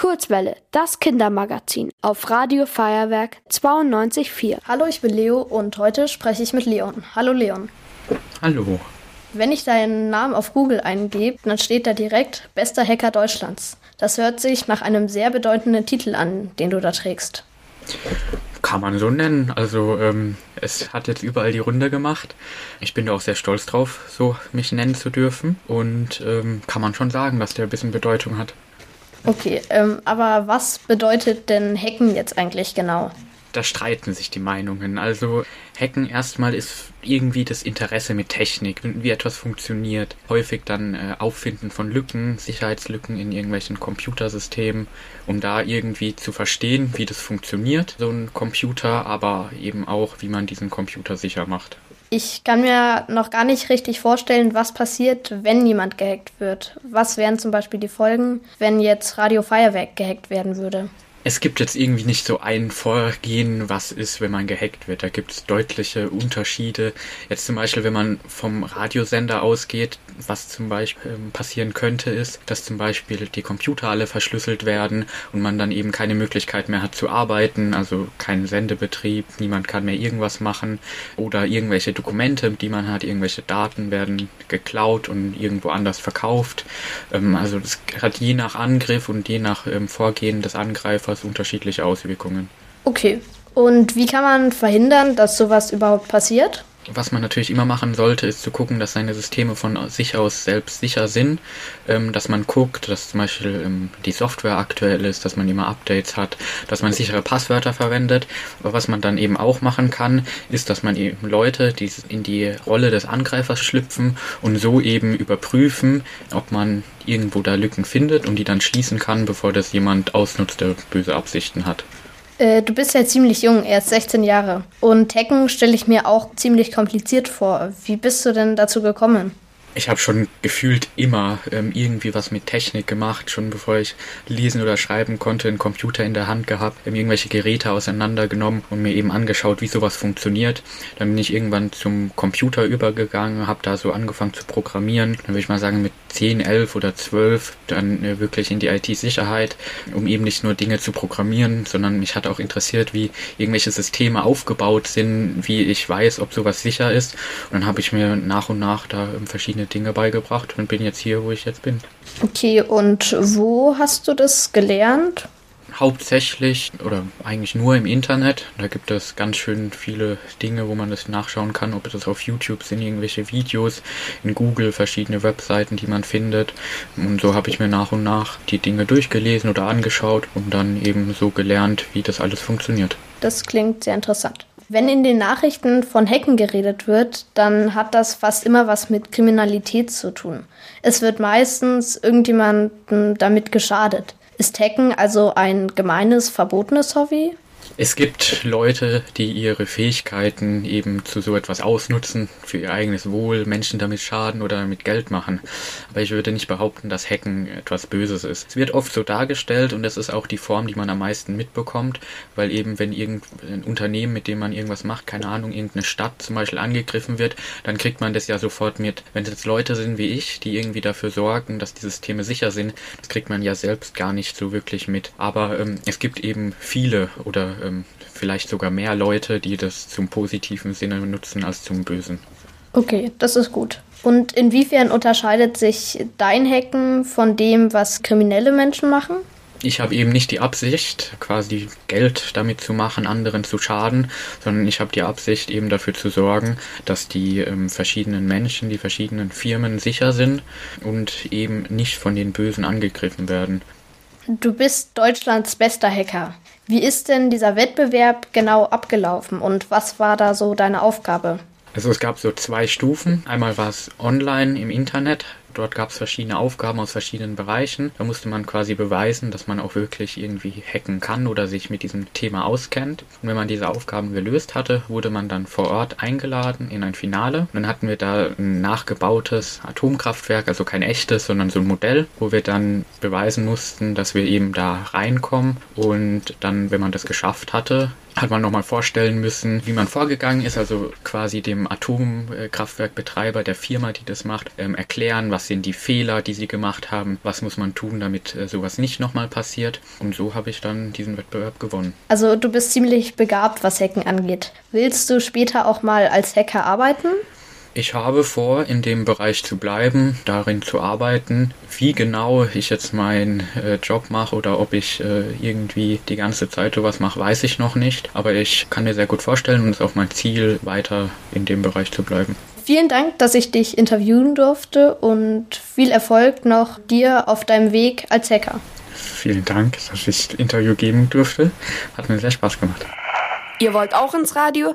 Kurzwelle, das Kindermagazin auf Radio Feuerwerk 92.4. Hallo, ich bin Leo und heute spreche ich mit Leon. Hallo Leon. Hallo. Wenn ich deinen Namen auf Google eingebe, dann steht da direkt Bester Hacker Deutschlands. Das hört sich nach einem sehr bedeutenden Titel an, den du da trägst. Kann man so nennen. Also ähm, es hat jetzt überall die Runde gemacht. Ich bin da auch sehr stolz drauf, so mich nennen zu dürfen. Und ähm, kann man schon sagen, dass der ein bisschen Bedeutung hat. Okay, ähm, aber was bedeutet denn Hacken jetzt eigentlich genau? Da streiten sich die Meinungen. Also Hacken erstmal ist irgendwie das Interesse mit Technik, wie etwas funktioniert. Häufig dann äh, Auffinden von Lücken, Sicherheitslücken in irgendwelchen Computersystemen, um da irgendwie zu verstehen, wie das funktioniert, so ein Computer, aber eben auch, wie man diesen Computer sicher macht. Ich kann mir noch gar nicht richtig vorstellen, was passiert, wenn jemand gehackt wird. Was wären zum Beispiel die Folgen, wenn jetzt Radio Feuerwerk gehackt werden würde? Es gibt jetzt irgendwie nicht so ein Vorgehen, was ist, wenn man gehackt wird. Da gibt es deutliche Unterschiede. Jetzt zum Beispiel, wenn man vom Radiosender ausgeht, was zum Beispiel ähm, passieren könnte, ist, dass zum Beispiel die Computer alle verschlüsselt werden und man dann eben keine Möglichkeit mehr hat zu arbeiten, also keinen Sendebetrieb, niemand kann mehr irgendwas machen oder irgendwelche Dokumente, die man hat, irgendwelche Daten werden geklaut und irgendwo anders verkauft. Ähm, also das hat je nach Angriff und je nach ähm, Vorgehen des Angreifers fast unterschiedliche Auswirkungen. Okay. Und wie kann man verhindern, dass sowas überhaupt passiert? Was man natürlich immer machen sollte, ist zu gucken, dass seine Systeme von sich aus selbst sicher sind, ähm, dass man guckt, dass zum Beispiel ähm, die Software aktuell ist, dass man immer Updates hat, dass man sichere Passwörter verwendet. Aber was man dann eben auch machen kann, ist, dass man eben Leute, die in die Rolle des Angreifers schlüpfen und so eben überprüfen, ob man irgendwo da Lücken findet und die dann schließen kann, bevor das jemand ausnutzt, der böse Absichten hat. Äh, du bist ja ziemlich jung, erst 16 Jahre. Und Hacken stelle ich mir auch ziemlich kompliziert vor. Wie bist du denn dazu gekommen? ich habe schon gefühlt immer ähm, irgendwie was mit Technik gemacht, schon bevor ich lesen oder schreiben konnte, einen Computer in der Hand gehabt, ähm, irgendwelche Geräte auseinandergenommen und mir eben angeschaut, wie sowas funktioniert. Dann bin ich irgendwann zum Computer übergegangen, habe da so angefangen zu programmieren. Dann würde ich mal sagen mit 10, 11 oder 12 dann äh, wirklich in die IT-Sicherheit, um eben nicht nur Dinge zu programmieren, sondern mich hat auch interessiert, wie irgendwelche Systeme aufgebaut sind, wie ich weiß, ob sowas sicher ist. Und dann habe ich mir nach und nach da ähm, verschiedene verschiedene Dinge beigebracht und bin jetzt hier, wo ich jetzt bin. Okay, und wo hast du das gelernt? Hauptsächlich oder eigentlich nur im Internet. Da gibt es ganz schön viele Dinge, wo man das nachschauen kann, ob das auf YouTube sind, irgendwelche Videos, in Google verschiedene Webseiten, die man findet. Und so habe ich mir nach und nach die Dinge durchgelesen oder angeschaut und dann eben so gelernt, wie das alles funktioniert. Das klingt sehr interessant. Wenn in den Nachrichten von Hacken geredet wird, dann hat das fast immer was mit Kriminalität zu tun. Es wird meistens irgendjemandem damit geschadet. Ist Hacken also ein gemeines, verbotenes Hobby? Es gibt Leute, die ihre Fähigkeiten eben zu so etwas ausnutzen, für ihr eigenes Wohl, Menschen damit schaden oder damit Geld machen. Aber ich würde nicht behaupten, dass Hacken etwas Böses ist. Es wird oft so dargestellt und das ist auch die Form, die man am meisten mitbekommt, weil eben wenn irgendein Unternehmen, mit dem man irgendwas macht, keine Ahnung, irgendeine Stadt zum Beispiel angegriffen wird, dann kriegt man das ja sofort mit. Wenn es jetzt Leute sind wie ich, die irgendwie dafür sorgen, dass die Systeme sicher sind, das kriegt man ja selbst gar nicht so wirklich mit. Aber ähm, es gibt eben viele oder ähm, ähm, vielleicht sogar mehr Leute, die das zum positiven Sinne nutzen als zum bösen. Okay, das ist gut. Und inwiefern unterscheidet sich dein Hacken von dem, was kriminelle Menschen machen? Ich habe eben nicht die Absicht, quasi Geld damit zu machen, anderen zu schaden, sondern ich habe die Absicht, eben dafür zu sorgen, dass die ähm, verschiedenen Menschen, die verschiedenen Firmen sicher sind und eben nicht von den Bösen angegriffen werden. Du bist Deutschlands bester Hacker. Wie ist denn dieser Wettbewerb genau abgelaufen und was war da so deine Aufgabe? Also es gab so zwei Stufen. Einmal war es online im Internet, Dort gab es verschiedene Aufgaben aus verschiedenen Bereichen. Da musste man quasi beweisen, dass man auch wirklich irgendwie hacken kann oder sich mit diesem Thema auskennt. Und wenn man diese Aufgaben gelöst hatte, wurde man dann vor Ort eingeladen in ein Finale. Und dann hatten wir da ein nachgebautes Atomkraftwerk, also kein echtes, sondern so ein Modell, wo wir dann beweisen mussten, dass wir eben da reinkommen. Und dann, wenn man das geschafft hatte, hat man nochmal vorstellen müssen, wie man vorgegangen ist, also quasi dem Atomkraftwerkbetreiber der Firma, die das macht, ähm, erklären, was sind die Fehler, die sie gemacht haben, was muss man tun, damit äh, sowas nicht nochmal passiert. Und so habe ich dann diesen Wettbewerb gewonnen. Also du bist ziemlich begabt, was Hacken angeht. Willst du später auch mal als Hacker arbeiten? Ich habe vor, in dem Bereich zu bleiben, darin zu arbeiten. Wie genau ich jetzt meinen äh, Job mache oder ob ich äh, irgendwie die ganze Zeit sowas mache, weiß ich noch nicht. Aber ich kann mir sehr gut vorstellen und es ist auch mein Ziel, weiter in dem Bereich zu bleiben. Vielen Dank, dass ich dich interviewen durfte und viel Erfolg noch dir auf deinem Weg als Hacker. Vielen Dank, dass ich das Interview geben durfte. Hat mir sehr Spaß gemacht. Ihr wollt auch ins Radio?